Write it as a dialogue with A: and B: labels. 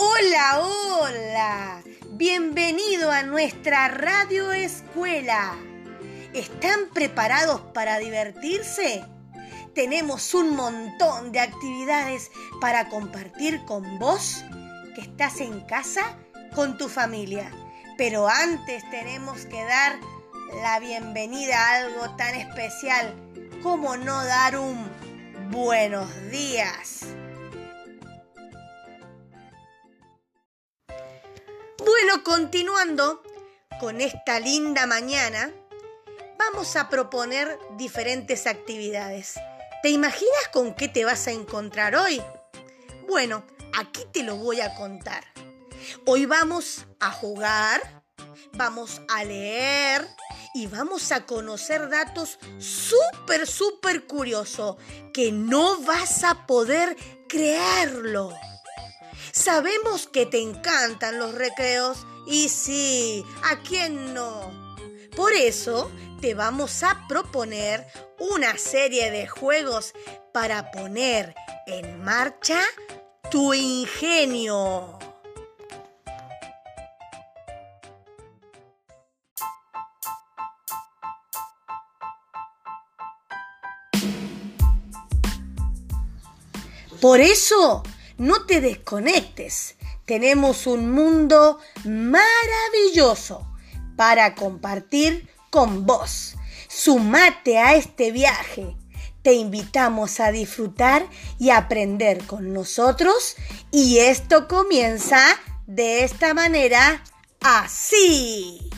A: Hola, hola. Bienvenido a nuestra radio escuela. ¿Están preparados para divertirse? Tenemos un montón de actividades para compartir con vos que estás en casa con tu familia. Pero antes tenemos que dar la bienvenida a algo tan especial como no dar un buenos días. Bueno, continuando con esta linda mañana, vamos a proponer diferentes actividades. ¿Te imaginas con qué te vas a encontrar hoy? Bueno, aquí te lo voy a contar. Hoy vamos a jugar, vamos a leer y vamos a conocer datos súper, súper curiosos que no vas a poder creerlo. Sabemos que te encantan los recreos y sí, ¿a quién no? Por eso te vamos a proponer una serie de juegos para poner en marcha tu ingenio. Por eso no te desconectes. Tenemos un mundo maravilloso para compartir con vos. Sumate a este viaje. Te invitamos a disfrutar y aprender con nosotros y esto comienza de esta manera así.